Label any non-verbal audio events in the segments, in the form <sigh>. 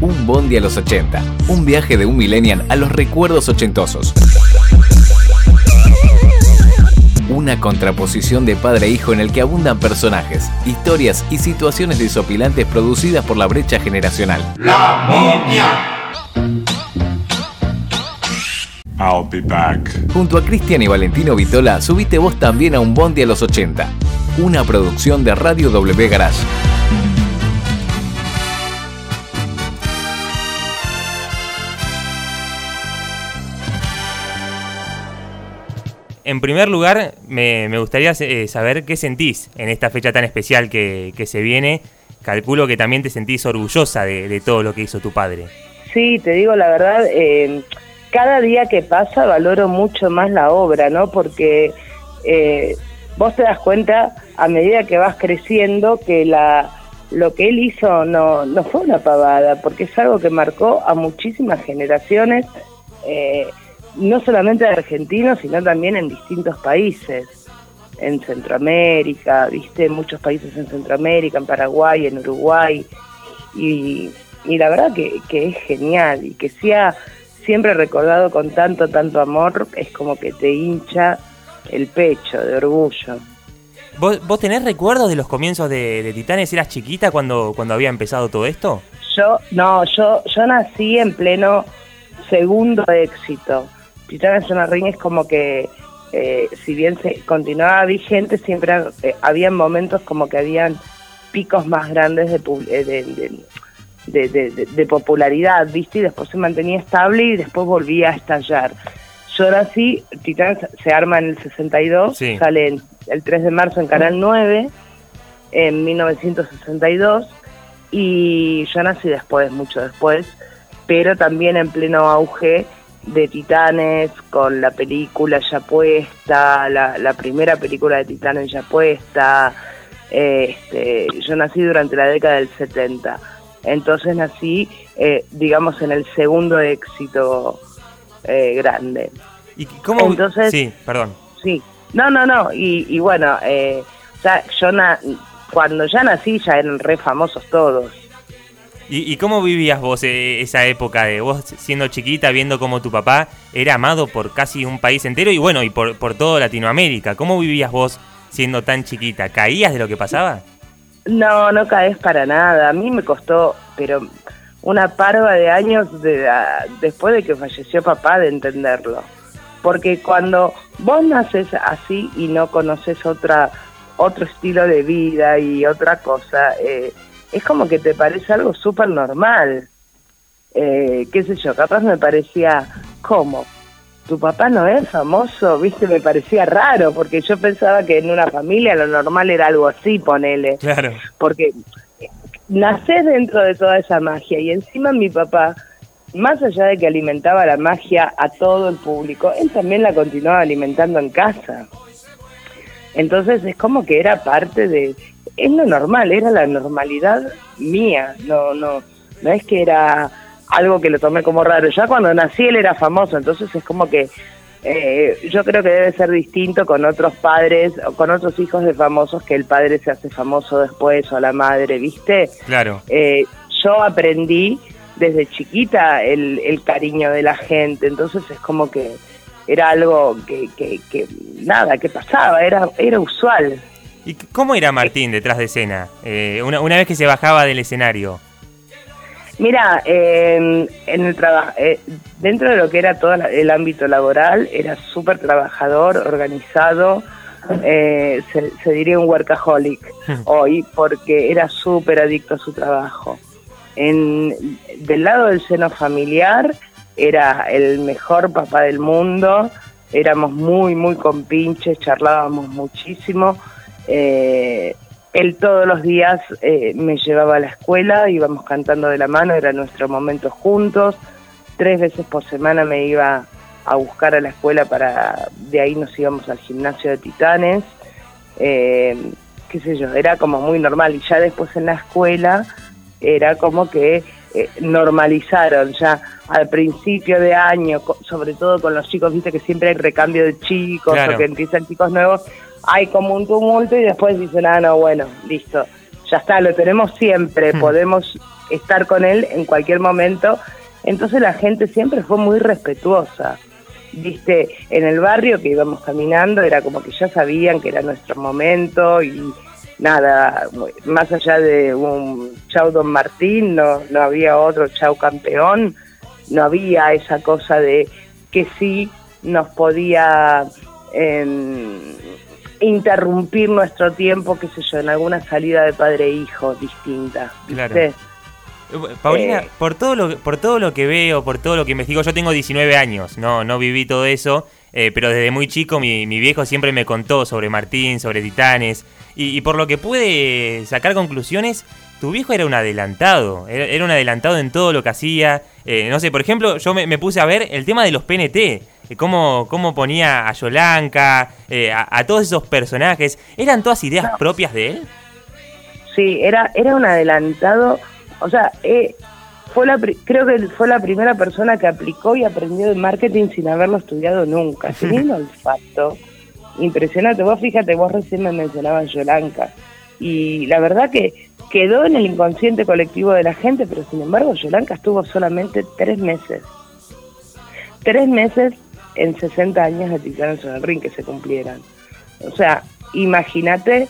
Un Bondi a los 80. Un viaje de un millennial a los recuerdos ochentosos. Una contraposición de padre e hijo en el que abundan personajes, historias y situaciones desopilantes producidas por la brecha generacional. La momia. I'll be back. Junto a Cristian y Valentino Vitola, subiste vos también a un Bondi a los 80. Una producción de Radio W Garage. En primer lugar, me, gustaría eh, saber qué sentís en esta fecha tan especial que, se viene. Calculo que también te sentís orgullosa de, de todo lo que hizo tu padre. Sí, te digo la verdad, eh, cada día que pasa valoro mucho más la obra, ¿no? Porque eh, vos te das cuenta a medida que vas creciendo que la lo que él hizo no, no fue una pavada, porque es algo que marcó a muchísimas generaciones, eh, no solamente de argentinos, sino también en distintos países, en Centroamérica, viste, muchos países en Centroamérica, en Paraguay, en Uruguay, y, y la verdad que, que es genial, y que sea siempre recordado con tanto, tanto amor, es como que te hincha el pecho de orgullo. ¿Vos, vos tenés recuerdos de los comienzos de, de Titanes? ¿Eras chiquita cuando, cuando había empezado todo esto? Yo, no, yo, yo nací en pleno segundo éxito. Titanes en la Ring es como que, eh, si bien se continuaba vigente, siempre eh, habían momentos como que habían picos más grandes de, eh, de, de- de- popularidad, ¿viste? Y después se mantenía estable y después volvía a estallar. Yo nací, Titanes se arma en el 62, Sí. sale el 3 de marzo en Canal 9, en 1962, y yo nací después, mucho después, pero también en pleno auge de Titanes, con la película ya puesta, la, la primera película de Titanes ya puesta. este, yo nací durante la década del 70, entonces nací, eh, digamos, en el segundo éxito eh, grande. ¿Y cómo? Entonces- Sí, perdón. Sí, no, no, no, y, y bueno, eh, ya, yo na- cuando ya nací ya eran re famosos todos. ¿Y, y cómo vivías vos eh, esa época de vos siendo chiquita, viendo cómo tu papá era amado por casi un país entero y bueno, y por, por toda Latinoamérica? ¿Cómo vivías vos siendo tan chiquita? ¿Caías de lo que pasaba? No, no caes para nada. A mí me costó, pero una parva de años de, a- después de que falleció papá de entenderlo. Porque cuando vos naces así y no conoces otra otro estilo de vida y otra cosa, eh, es como que te parece algo súper normal. Eh, qué sé yo, capaz me parecía, ¿cómo? tu papá no es famoso, viste, me parecía raro, porque yo pensaba que en una familia lo normal era algo así, ponele Claro. porque nacés dentro de toda esa magia y encima mi papá, más allá de que alimentaba la magia a todo el público, él también la continuaba alimentando en casa. Entonces es como que era parte de, es lo normal, era la normalidad mía, no, no, no es que era algo que lo tomé como raro. Ya cuando nací él era famoso, entonces es como que eh, yo creo que debe ser distinto con otros padres o con otros hijos de famosos que el padre se hace famoso después o la madre, ¿viste? Claro. Eh, yo aprendí desde chiquita el, el cariño de la gente, entonces es como que era algo que, que, que nada, que pasaba, era, era usual. ¿Y cómo era Martín detrás de escena? Eh, una, una vez que se bajaba del escenario. Mira, eh, en el trabajo, dentro de lo que era todo el ámbito laboral, era súper trabajador, organizado, eh, se, se diría un workaholic <laughs> hoy, porque era súper adicto a su trabajo. En, del lado del seno familiar, era el mejor papá del mundo, éramos muy, muy compinches, charlábamos muchísimo. Eh, él todos los días eh, me llevaba a la escuela, íbamos cantando de la mano, era nuestro momento juntos. Tres veces por semana me iba a buscar a la escuela para, de ahí nos íbamos al gimnasio de Titanes. Eh, qué sé yo, era como muy normal. Y ya después en la escuela era como que eh, normalizaron ya al principio de año, sobre todo con los chicos, viste que siempre hay recambio de chicos Claro. o que empiezan chicos nuevos, hay como un tumulto y después dicen, ah, no, bueno, listo, ya está, lo tenemos siempre, Hmm. podemos estar con él en cualquier momento. Entonces la gente siempre fue muy respetuosa. Viste, en el barrio que íbamos caminando era como que ya sabían que era nuestro momento y nada, más allá de un chau Don Martín, no, no había otro chau campeón, no había esa cosa de que sí nos podía em, interrumpir nuestro tiempo, qué sé yo, en alguna salida de padre e hijo distinta. Claro. ¿viste? Eh, Paulina, Eh. por todo lo por todo lo que veo, por todo lo que investigo, yo tengo 19 años, no no viví todo eso, eh, pero desde muy chico mi, mi viejo siempre me contó sobre Martín, sobre Titanes, y, y por lo que pude sacar conclusiones, tu viejo era un adelantado, era, era un adelantado en todo lo que hacía. eh, no sé, por ejemplo, yo me, me puse a ver el tema de los PNT, eh, cómo, cómo ponía a Yolanka, eh, a, a todos esos personajes, ¿eran todas ideas No. propias de él? Sí, era, era un adelantado, o sea, eh, fue la, creo que fue la primera persona que aplicó y aprendió de marketing sin haberlo estudiado nunca. Tenía un <laughs> olfato impresionante. Vos fíjate, vos recién me mencionabas Yolanka. Y la verdad que quedó en el inconsciente colectivo de la gente, pero sin embargo Yolanka estuvo solamente tres meses. Tres meses en 60 años de Titanes en el Ring que se cumplieran. O sea, imagínate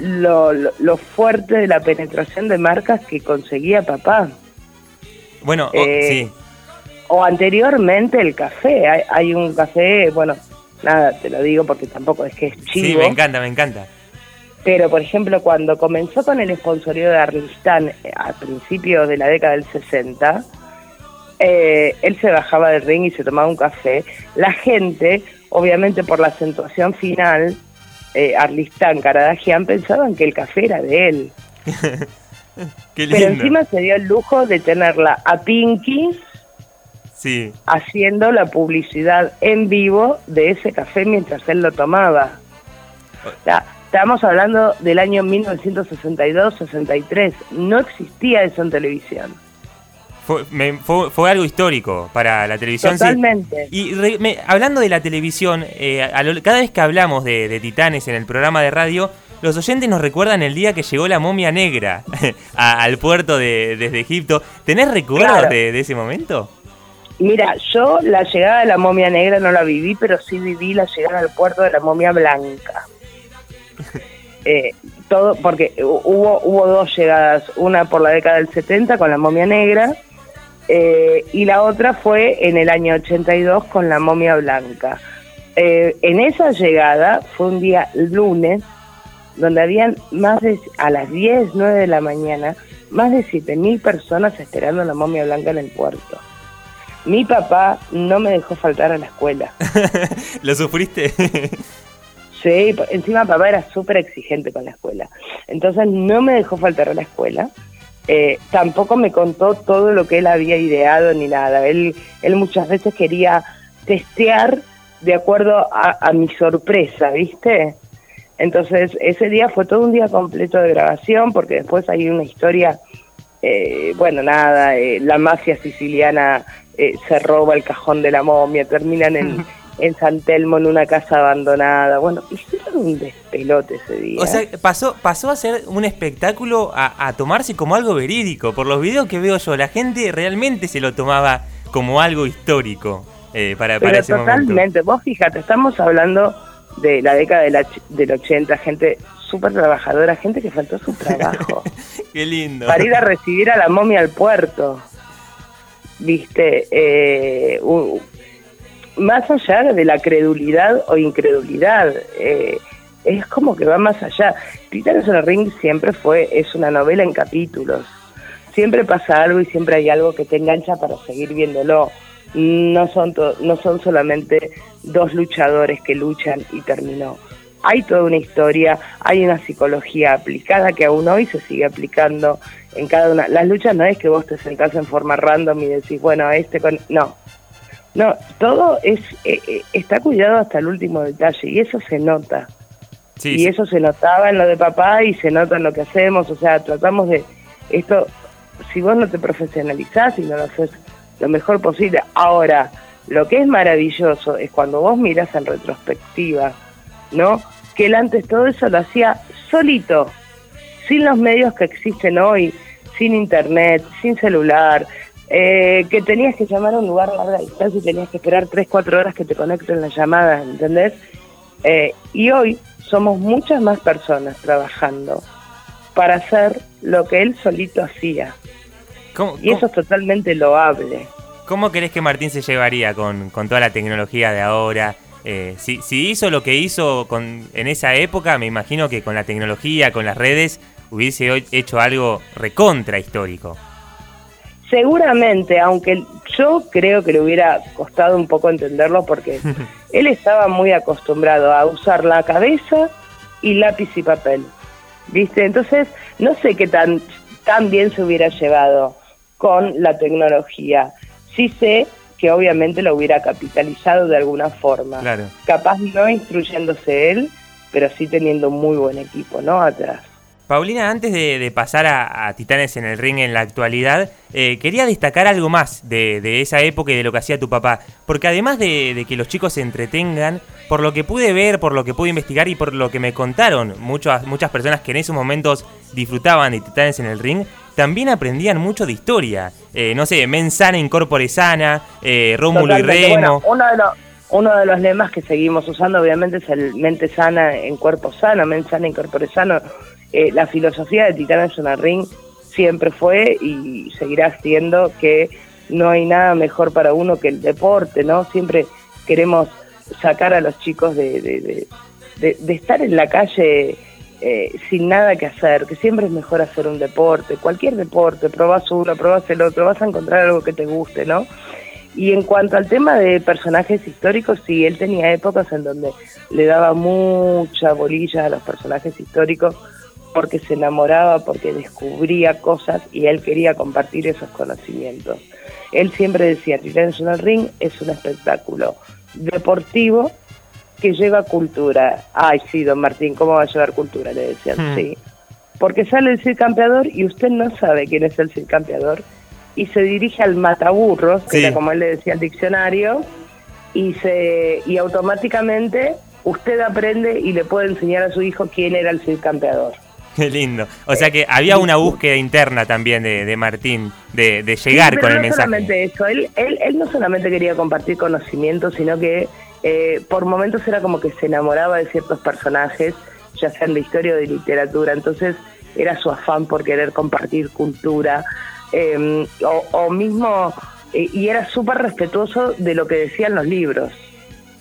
lo, lo, lo fuerte de la penetración de marcas que conseguía papá. Bueno, Eh, sí. O anteriormente el café. Hay, hay un café, bueno, nada, te lo digo porque tampoco es que es chivo. Sí, me encanta, me encanta. Pero, por ejemplo, cuando comenzó con el sponsorio de Arlistán eh, a principios de la década del 60, eh, él se bajaba del ring y se tomaba un café. La gente, obviamente por la acentuación final, eh, Arlistán, Caradagian, pensaban que el café era de él. <laughs> Qué lindo. Pero encima se dio el lujo de tenerla a Pinky Sí. haciendo la publicidad en vivo de ese café mientras él lo tomaba. O sea, estamos hablando del año 1962-63. No existía eso en televisión. Fue, me- fue- fue algo histórico para la televisión. sí. Totalmente. Y re- me- hablando de la televisión, eh, a lo- cada vez que hablamos de, de Titanes en el programa de radio, los oyentes nos recuerdan el día que llegó la momia negra <laughs> a- al puerto de, desde Egipto. ¿Tenés recuerdos Claro. de, de ese momento? Mira, yo la llegada de la momia negra no la viví, pero sí viví la llegada al puerto de la momia blanca. <laughs> Eh, todo, porque hu- hubo, hubo dos llegadas, una por la década del 70 con la momia negra eh, y la otra fue en el año 82 con la momia blanca. Eh, en esa llegada fue un día lunes donde habían más de, a las 10, 9 de la mañana, más de 7.000 personas esperando la momia blanca en el puerto. Mi papá no me dejó faltar a la escuela. <laughs> ¿Lo sufriste? Sí, encima papá era súper exigente con la escuela. Entonces no me dejó faltar a la escuela. Eh, tampoco me contó todo lo que él había ideado ni nada. Él, él muchas veces quería testear de acuerdo a, a mi sorpresa, ¿viste? Entonces ese día fue todo un día completo de grabación porque después hay una historia, eh, bueno, nada, eh, la mafia siciliana eh, se roba el cajón de la momia, terminan en, en San Telmo en una casa abandonada. Bueno, hicieron un despelote ese día. O sea, pasó, pasó a ser un espectáculo a, a tomarse como algo verídico. Por los videos que veo yo, la gente realmente se lo tomaba como algo histórico eh, para, para Pero ese momento. totalmente, vos fíjate, estamos hablando de la década de la del 80, gente súper trabajadora, gente que faltó su <laughs> trabajo Qué lindo. para ir a recibir a la momia al puerto. Viste, eh, más allá de la credulidad o incredulidad, eh, es como que va más allá. Titanes en el Ring siempre fue, es una novela en capítulos. Siempre pasa algo y siempre hay algo que te engancha para seguir viéndolo. No son, to- no son solamente dos luchadores que luchan y terminó. Hay toda una historia, hay una psicología aplicada que aún hoy se sigue aplicando en cada una. Las luchas no es que vos te sentás en forma random y decís, bueno, este con... No, no, todo es eh, eh, está cuidado hasta el último detalle y eso se nota. Sí, y sí. eso se notaba en lo de papá y se nota en lo que hacemos, o sea, tratamos de esto, si vos no te profesionalizás y no lo haces lo mejor posible. Ahora, lo que es maravilloso es cuando vos mirás en retrospectiva, ¿no? Que él antes todo eso lo hacía solito, sin los medios que existen hoy, sin internet, sin celular, eh, que tenías que llamar a un lugar a larga distancia y tenías que esperar 3, 4 horas que te conecten la llamada, ¿entendés? Eh, y hoy somos muchas más personas trabajando para hacer lo que él solito hacía. y eso es totalmente loable. ¿Cómo crees que Martín se llevaría con, con toda la tecnología de ahora? Eh, si, si, hizo lo que hizo con, en esa época, me imagino que con la tecnología, con las redes, hubiese hecho algo recontra histórico. Seguramente, aunque yo creo que le hubiera costado un poco entenderlo porque <laughs> él estaba muy acostumbrado a usar la cabeza y lápiz y papel. ¿Viste? Entonces, no sé qué tan, tan bien se hubiera llevado con la tecnología. Sí sé que obviamente lo hubiera capitalizado de alguna forma. Claro. Capaz no instruyéndose él, pero sí teniendo un muy buen equipo, ¿no? Atrás. Paulina, antes de, pasar a, Titanes en el ring en la actualidad, eh, quería destacar algo más de, esa época y de lo que hacía tu papá. Porque además de, que los chicos se entretengan, por lo que pude ver, por lo que pude investigar y por lo que me contaron muchas, muchas personas que en esos momentos disfrutaban de Titanes en el ring, también aprendían mucho de historia. Eh, no sé, men sana, incorpore sana, eh, Rómulo y Remo. uno, de los, uno de los lemas que seguimos usando obviamente es el mente sana en cuerpo sano, men sana, incorpore sano. Eh, la filosofía de Titanes en el ring siempre fue y seguirá siendo que no hay nada mejor para uno que el deporte, ¿no? Siempre queremos sacar a los chicos de, de, de estar en la calle eh, sin nada que hacer, que siempre es mejor hacer un deporte, cualquier deporte, probas uno, probas el otro, vas a encontrar algo que te guste, ¿no? Y en cuanto al tema de personajes históricos, sí, él tenía épocas en donde le daba mucha bolilla a los personajes históricos porque se enamoraba, porque descubría cosas y él quería compartir esos conocimientos. Él siempre decía, Titanes en el Ring es un espectáculo deportivo que lleva cultura. Ay, sí, don Martín, ¿cómo va a llevar cultura? Le decían, hmm. sí. Porque sale el Cid Campeador y usted no sabe quién es el Cid Campeador y se dirige al mataburros, que era como él le decía al diccionario, y, se, y automáticamente usted aprende y le puede enseñar a su hijo quién era el Cid Campeador. Qué lindo. O sea que había una búsqueda interna también de, Martín, de, llegar con el no mensaje. Solamente eso, él, él, él no solamente quería compartir conocimiento, sino que eh, por momentos era como que se enamoraba de ciertos personajes, ya sean de historia o de literatura, entonces era su afán por querer compartir cultura, em, o, mismo, eh, y era súper respetuoso de lo que decían los libros.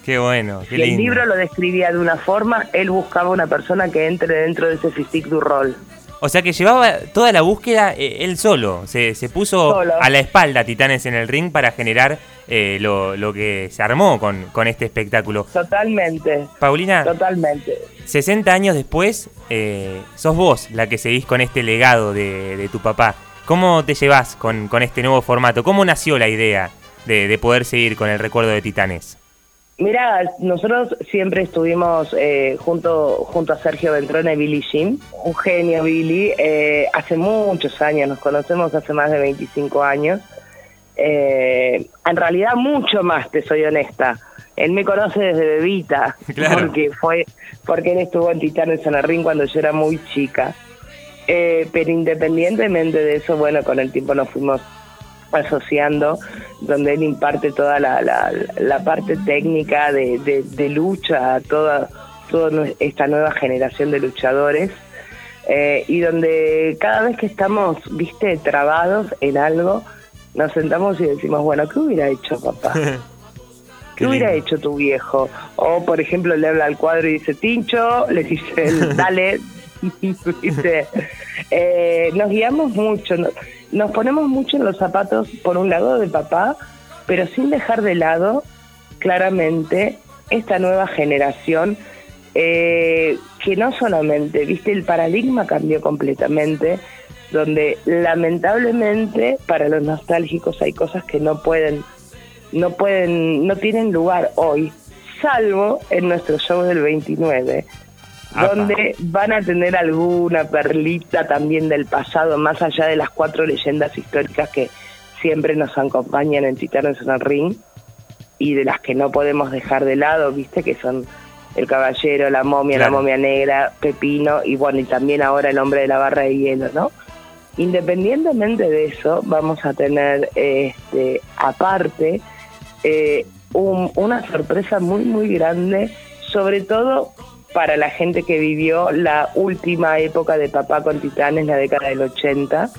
Qué bueno, qué El libro lo describía de una forma, él buscaba una persona que entre dentro de ese physique du rol. O sea que llevaba toda la búsqueda eh, él solo, se, se puso a la espalda Titanes en el ring para generar eh, lo, lo, que se armó con, con, este espectáculo. Totalmente. Paulina. Totalmente. 60 años después, eh, sos vos la que seguís con este legado de, de tu papá. ¿Cómo te llevas con, con, este nuevo formato? ¿Cómo nació la idea de, de poder seguir con el recuerdo de Titanes? Mira, nosotros siempre estuvimos eh, junto, junto a Sergio Ventrone y Billy Jim, un genio Billy, eh, hace muchos años, nos conocemos hace más de 25 años, eh, en realidad mucho más, te soy honesta. Él me conoce desde bebita, <laughs> porque fue porque él estuvo en Titanes en Ring cuando yo era muy chica. pero independientemente de eso, bueno, con el tiempo nos fuimos asociando, donde él imparte toda la, la, parte técnica de, de, lucha a toda, toda esta nueva generación de luchadores. Eh, y donde cada vez que estamos, viste, trabados en algo, nos sentamos y decimos, bueno, ¿qué hubiera hecho papá? <laughs> ¿Qué, hubiera hecho tu viejo? O, por ejemplo, le habla al cuadro y dice, Tincho, le dice, <laughs> dale, <laughs> dice, eh, nos guiamos mucho nos ponemos mucho en los zapatos, por un lado, de papá, pero sin dejar de lado, claramente, esta nueva generación eh, que no solamente, viste, el paradigma cambió completamente, donde lamentablemente para los nostálgicos hay cosas que no pueden, no pueden, no tienen lugar hoy, salvo en nuestro show del 29, donde van a tener alguna perlita también del pasado, más allá de las cuatro leyendas históricas que siempre nos acompañan en Titanes en el Ring y de las que no podemos dejar de lado, viste, que son el caballero, la momia, la momia negra, Pepino y bueno, y también ahora el hombre de la barra de hielo, ¿no? Independientemente de eso, vamos a tener este, aparte eh, un- una sorpresa muy, muy grande, sobre todo para la gente que vivió la última época de Papá con Titanes, la década del 80,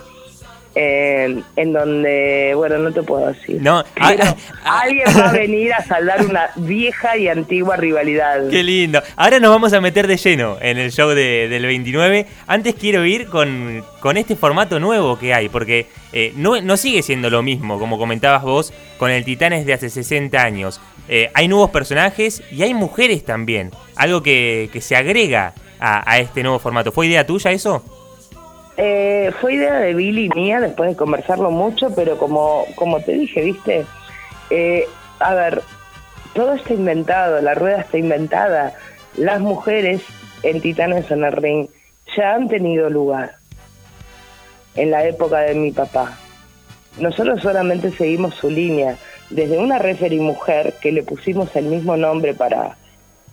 eh, en donde, bueno, no te puedo decir. No, Pero ah, ah, alguien va a venir a saldar una vieja y antigua rivalidad. Qué lindo. Ahora nos vamos a meter de lleno en el show de- del 29. Antes quiero ir con, con este formato nuevo que hay, porque eh, no, no sigue siendo lo mismo, como comentabas vos, con el Titanes de hace 60 años. Eh, hay nuevos personajes y hay mujeres también. Algo que, que se agrega a, a este nuevo formato. ¿Fue idea tuya eso? Eh, fue idea de Billy mía después de conversarlo mucho, pero como, como te dije, viste, Eh, a ver, todo está inventado, la rueda está inventada. Las mujeres en Titanes en el Ring ya han tenido lugar en la época de mi papá. Nosotros solamente seguimos su línea, desde una referee mujer que le pusimos el mismo nombre para,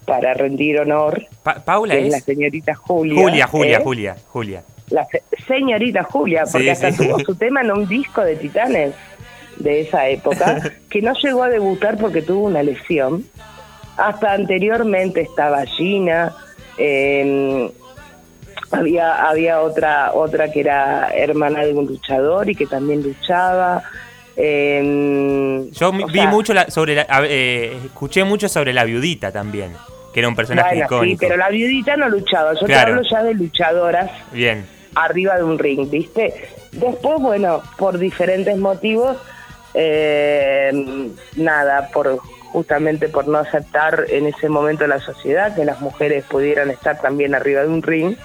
para rendir honor, Pa- Paula que es es. la señorita Julia. Julia, Julia, ¿eh? Julia, Julia. La se- señorita Julia, porque Sí, hasta sí. tuvo su tema en un disco de Titanes de esa época, <laughs> que no llegó a debutar porque tuvo una lesión. Hasta anteriormente estaba Gina, eh, había había otra otra que era hermana de un luchador y que también luchaba. eh, Yo vi sea, mucho la- sobre la, eh, escuché mucho sobre la viudita también, que era un personaje bueno, sí, icónico. pero la viudita no luchaba. Yo Claro. te hablo ya de luchadoras Bien. Arriba de un ring, ¿viste? Después, bueno, por diferentes motivos, eh, nada, por justamente por no aceptar en ese momento la sociedad que las mujeres pudieran estar también arriba de un ring,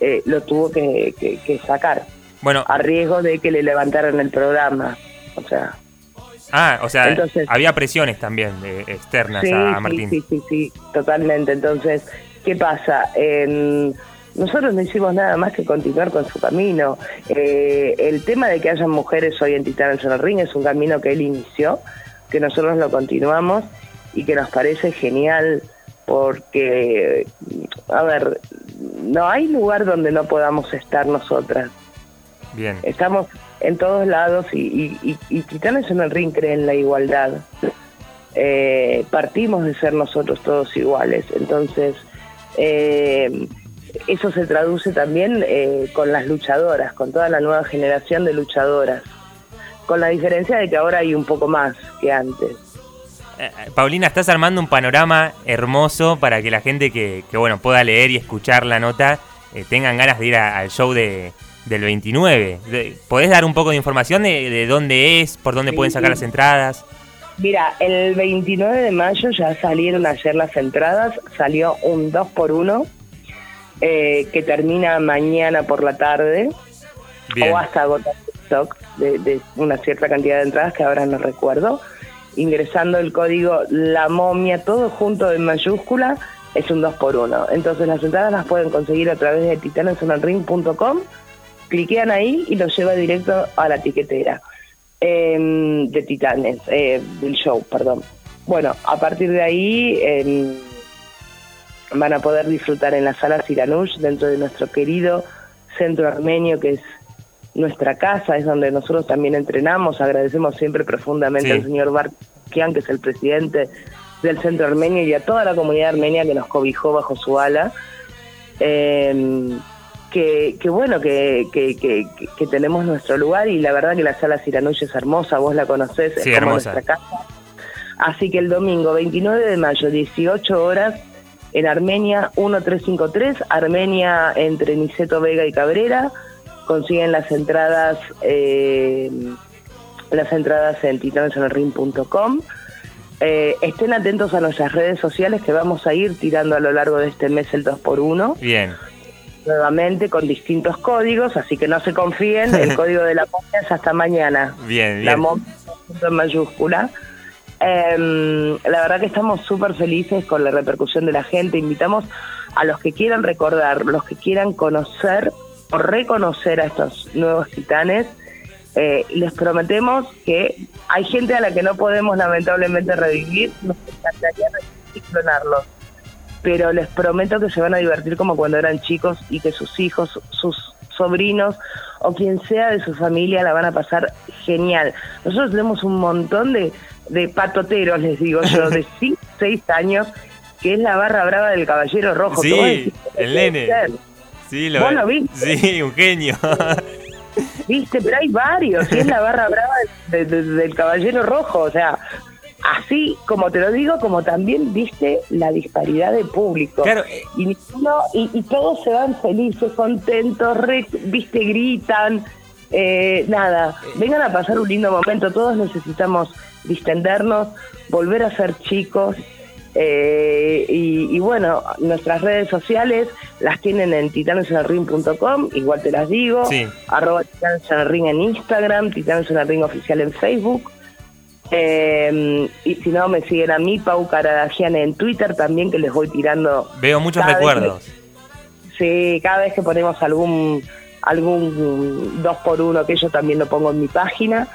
eh, lo tuvo que, que- que sacar, Bueno, a riesgo de que le levantaran el programa. O sea, ah, o sea, entonces- había presiones también eh, externas sí, a sí, Martín. sí, sí, sí, totalmente. Entonces, ¿qué pasa? En- nosotros no hicimos nada más que continuar con su camino. Eh, el tema de que hayan mujeres hoy en Titanes en el Ring es un camino que él inició, que nosotros lo continuamos y que nos parece genial porque, a ver, no hay lugar donde no podamos estar nosotras. Bien. Estamos en todos lados y, y- y- y Titanes en el Ring cree en la igualdad. Eh, partimos de ser nosotros todos iguales. Entonces, eh, eso se traduce también eh, con las luchadoras, con toda la nueva generación de luchadoras. Con la diferencia de que ahora hay un poco más que antes. Eh, eh, Paulina, estás armando un panorama hermoso para que la gente que, que, bueno pueda leer y escuchar la nota eh, tengan ganas de ir a- al show de, del 29. De- ¿Podés dar un poco de información de, de dónde es, por dónde Sí, pueden sacar las entradas? Mira, el 29 de mayo ya salieron ayer las entradas, salió un 2 por 1 eh, que termina mañana por la tarde Bien. o hasta agotar el stock de, de una cierta cantidad de entradas que ahora no recuerdo. Ingresando el código La Momia, todo junto en mayúscula, es un 2 por 1 Entonces las entradas las pueden conseguir a través de titanesonelring.com, cliquean ahí y los lleva directo a la tiquetera em, de Titanes, eh, del show, perdón. Bueno, a partir de ahí em, van a poder disfrutar en la sala Siranush, dentro de nuestro querido centro armenio, que es nuestra casa, es donde nosotros también entrenamos. Agradecemos siempre profundamente Sí. al señor Barkian, que es el presidente del centro armenio, y a toda la comunidad armenia que nos cobijó bajo su ala. Em, que, que bueno, que, que, que, que- que tenemos nuestro lugar y la verdad que la sala Siranush es hermosa, vos la conocés, Sí, es como hermosa. nuestra casa. Así que el domingo 29 de mayo, 18 horas, en Armenia 1353, Armenia entre Niceto Vega y Cabrera, consiguen las entradas eh, las entradas en titanesenelring.com. Eh, estén atentos a nuestras redes sociales que vamos a ir tirando a lo largo de este mes el 2x1 Bien. nuevamente con distintos códigos, así que no se confíen, el <laughs> código de la momia es hasta mañana. Bien, La bien. momia en mayúscula. Em, la verdad que estamos súper felices con la repercusión de la gente. Invitamos a los que quieran recordar, los que quieran conocer o reconocer a estos nuevos titanes. eh, les prometemos que hay gente a la que no podemos lamentablemente revivir. Nos encantaría y clonarlos pero les prometo que se van a divertir como cuando eran chicos y que sus hijos, sus sobrinos o quien sea de su familia la van a pasar genial. Nosotros tenemos un montón de, de patoteros, les digo yo, de <laughs> 6 años, que es la barra brava del Caballero Rojo. Sí, el nene. Sí, lo, ¿Vos lo viste? Sí, un genio. <laughs> Viste, pero hay varios, y es la barra brava del Caballero Rojo, o sea, así como te lo digo, como también viste la disparidad de público. Claro. eh, Y, no, y, y todos se van felices, contentos, re- viste, gritan. Eh, nada, vengan a pasar un lindo momento. Todos necesitamos distendernos, volver a ser chicos. eh, y, y bueno, nuestras redes sociales las tienen en titanesenelring.com, igual te las digo. Sí. Arroba titanesenelring en Instagram, titanesenelring oficial en Facebook. Eh, y si no, me siguen a mí, Pau Caradagian en Twitter también, que les voy tirando. Veo muchos recuerdos. que- sí, cada vez que ponemos algún algún dos por uno, que yo también lo pongo en mi página,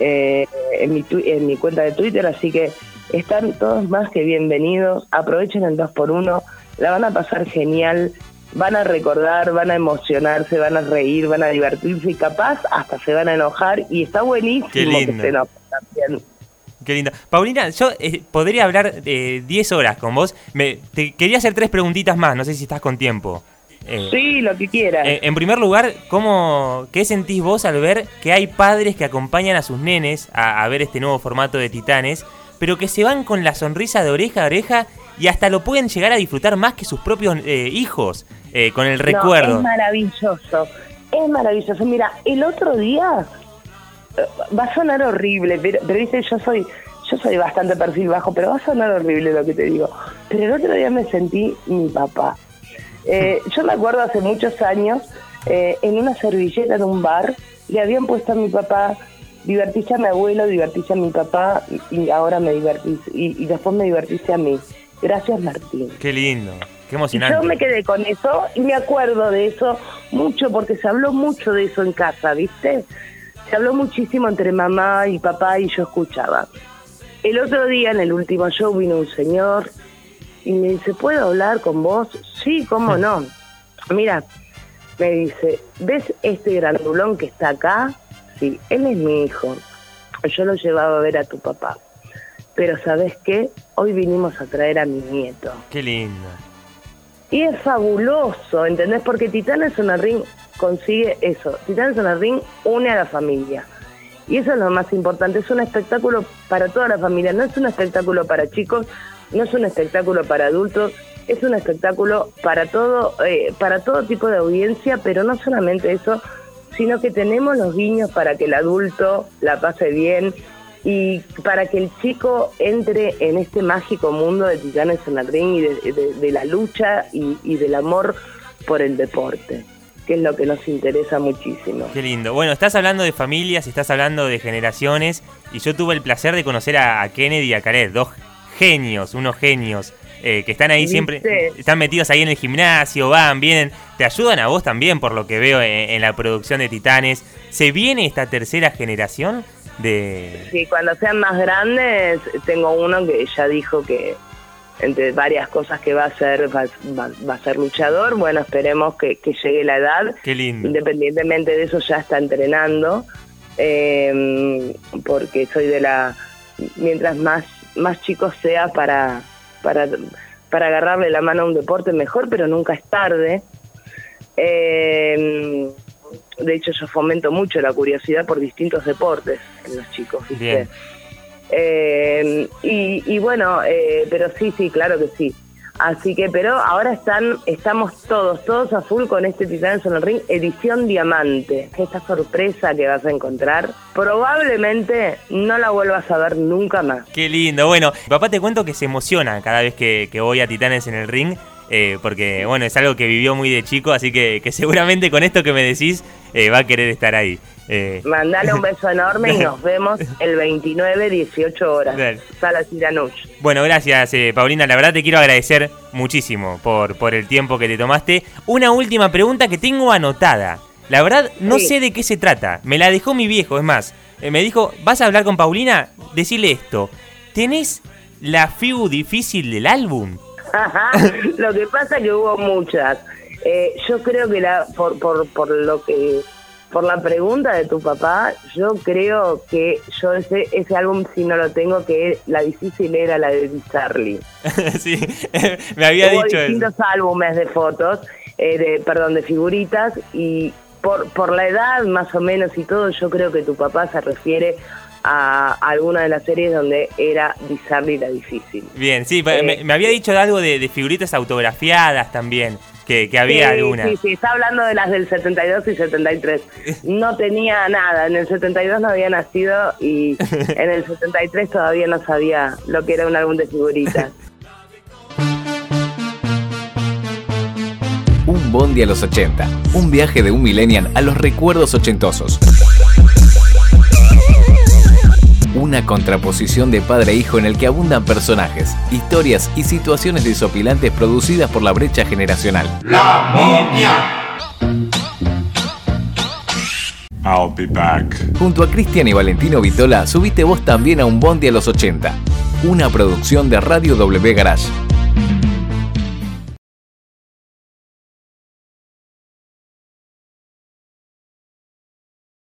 eh, en, mi en mi cuenta de Twitter, así que están todos más que bienvenidos. Aprovechen el dos por uno, la van a pasar genial. Van a recordar, van a emocionarse, van a reír, van a divertirse y capaz hasta se van a enojar y está buenísimo Qué que lindo. se enojen también. Qué lindo. Paulina, yo eh, podría hablar eh, 10 horas con vos. Me, te quería hacer tres preguntitas más, no sé si estás con tiempo. Eh, Sí, lo que quieras. eh, en primer lugar, ¿cómo, ¿qué sentís vos al ver que hay padres que acompañan a sus nenes a, a ver este nuevo formato de Titanes, pero que se van con la sonrisa de oreja a oreja y hasta lo pueden llegar a disfrutar más que sus propios eh, hijos, con el No, recuerdo? es maravilloso. Es maravilloso. Mira, el otro día va a sonar horrible, pero, pero viste, yo soy yo soy bastante perfil bajo, pero va a sonar horrible lo que te digo. Pero el otro día me sentí mi papá. Eh, yo me acuerdo hace muchos años, eh, en una servilleta en un bar, le habían puesto a mi papá, divertiste a mi abuelo, divertiste a mi papá, y, ahora me divertís, y, y después me divertiste a mí. Gracias, Martín. Qué lindo, qué emocionante. yo me quedé con eso y me acuerdo de eso mucho porque se habló mucho de eso en casa, ¿viste? Se habló muchísimo entre mamá y papá y yo escuchaba. El otro día en el último show vino un señor y me dice, ¿puedo hablar con vos? Sí, ¿cómo no? Mira, me dice, ¿ves este grandulón que está acá? Sí, él es mi hijo. Yo lo llevaba a ver a tu papá. Pero ¿sabes qué? Hoy vinimos a traer a mi nieto. Qué lindo. Y es fabuloso, ¿entendés? Porque el Ring consigue eso. El Ring une a la familia. Y eso es lo más importante. Es un espectáculo para toda la familia. No es un espectáculo para chicos, no es un espectáculo para adultos. Es un espectáculo para todo, eh, para todo tipo de audiencia, pero no solamente eso, sino que tenemos los guiños para que el adulto la pase bien y para que el chico entre en este mágico mundo de Titanes en el Ring y de, la lucha y, del amor por el deporte, que es lo que nos interesa muchísimo. Qué lindo. Bueno, estás hablando de familias, estás hablando de generaciones, y yo tuve el placer de conocer a, a Kennedy y a Caret, dos genios, unos genios, eh, que están ahí ¿Viste? siempre, están metidos ahí en el gimnasio, van, vienen, te ayudan a vos también, por lo que veo en, en la producción de Titanes. ¿Se viene esta tercera generación de... Sí, cuando sean más grandes, tengo uno que ya dijo que entre varias cosas que va a ser, va, va- va a ser luchador, bueno, esperemos que, que llegue la edad. Qué lindo. Independientemente de eso, ya está entrenando, eh, porque soy de la... Mientras más, más chico sea para, para, para agarrarle la mano a un deporte, mejor, pero nunca es tarde. Eh, de hecho, yo fomento mucho la curiosidad por distintos deportes en los chicos, ¿viste? Bien. Eh, y, y bueno, eh, pero sí, sí, claro que sí. Así que, pero ahora están, estamos todos, todos a full con este Titanes en el Ring, edición diamante. Esta sorpresa que vas a encontrar, probablemente no la vuelvas a ver nunca más. Qué lindo. Bueno, papá te cuento que se emociona cada vez que, que voy a Titanes en el ring. eh, porque, bueno, es algo que vivió muy de chico. Así que, que seguramente con esto que me decís eh, va a querer estar ahí. Eh, Mandale un <laughs> beso enorme y nos vemos el 29, 18 horas. Dale. Sala Siranuch. Bueno, gracias, eh, Paulina. La verdad te quiero agradecer muchísimo por, por el tiempo que te tomaste. Una última pregunta que tengo anotada. La verdad, no Sí. sé de qué se trata. Me la dejó mi viejo, es más. eh, me dijo, ¿vas a hablar con Paulina? Decirle esto. ¿Tenés la figu difícil del álbum? lo que pasa es que hubo muchas. Eh, yo creo que la, por, por, por lo que por la pregunta de tu papá, yo creo que yo ese, ese álbum, si no lo tengo, que la difícil era la de Charlie. <laughs> sí, <laughs> me había Hubo dicho distintos álbumes de fotos, eh, de, perdón, de figuritas, y por, por la edad más o menos y todo, yo creo que tu papá se refiere a alguna de las series donde era Bizarre la difícil. Bien, sí, Eh, me, me había dicho algo de, de figuritas autografiadas también, que, que había sí, algunas. Sí, sí, está hablando de las del 72 y 73. No tenía nada, en el 72 no había nacido y <laughs> en el 73 todavía no sabía lo que era un álbum de figuritas. Un Bondi a los 80. Un viaje de un millennial a los recuerdos ochentosos. Una contraposición de padre e hijo en el que abundan personajes, historias y situaciones desopilantes producidas por la brecha generacional. La momia. I'll be back. Junto a Cristian y Valentino Vitola, subiste vos también a un Bondi a los 80. Una producción de Radio W Garage.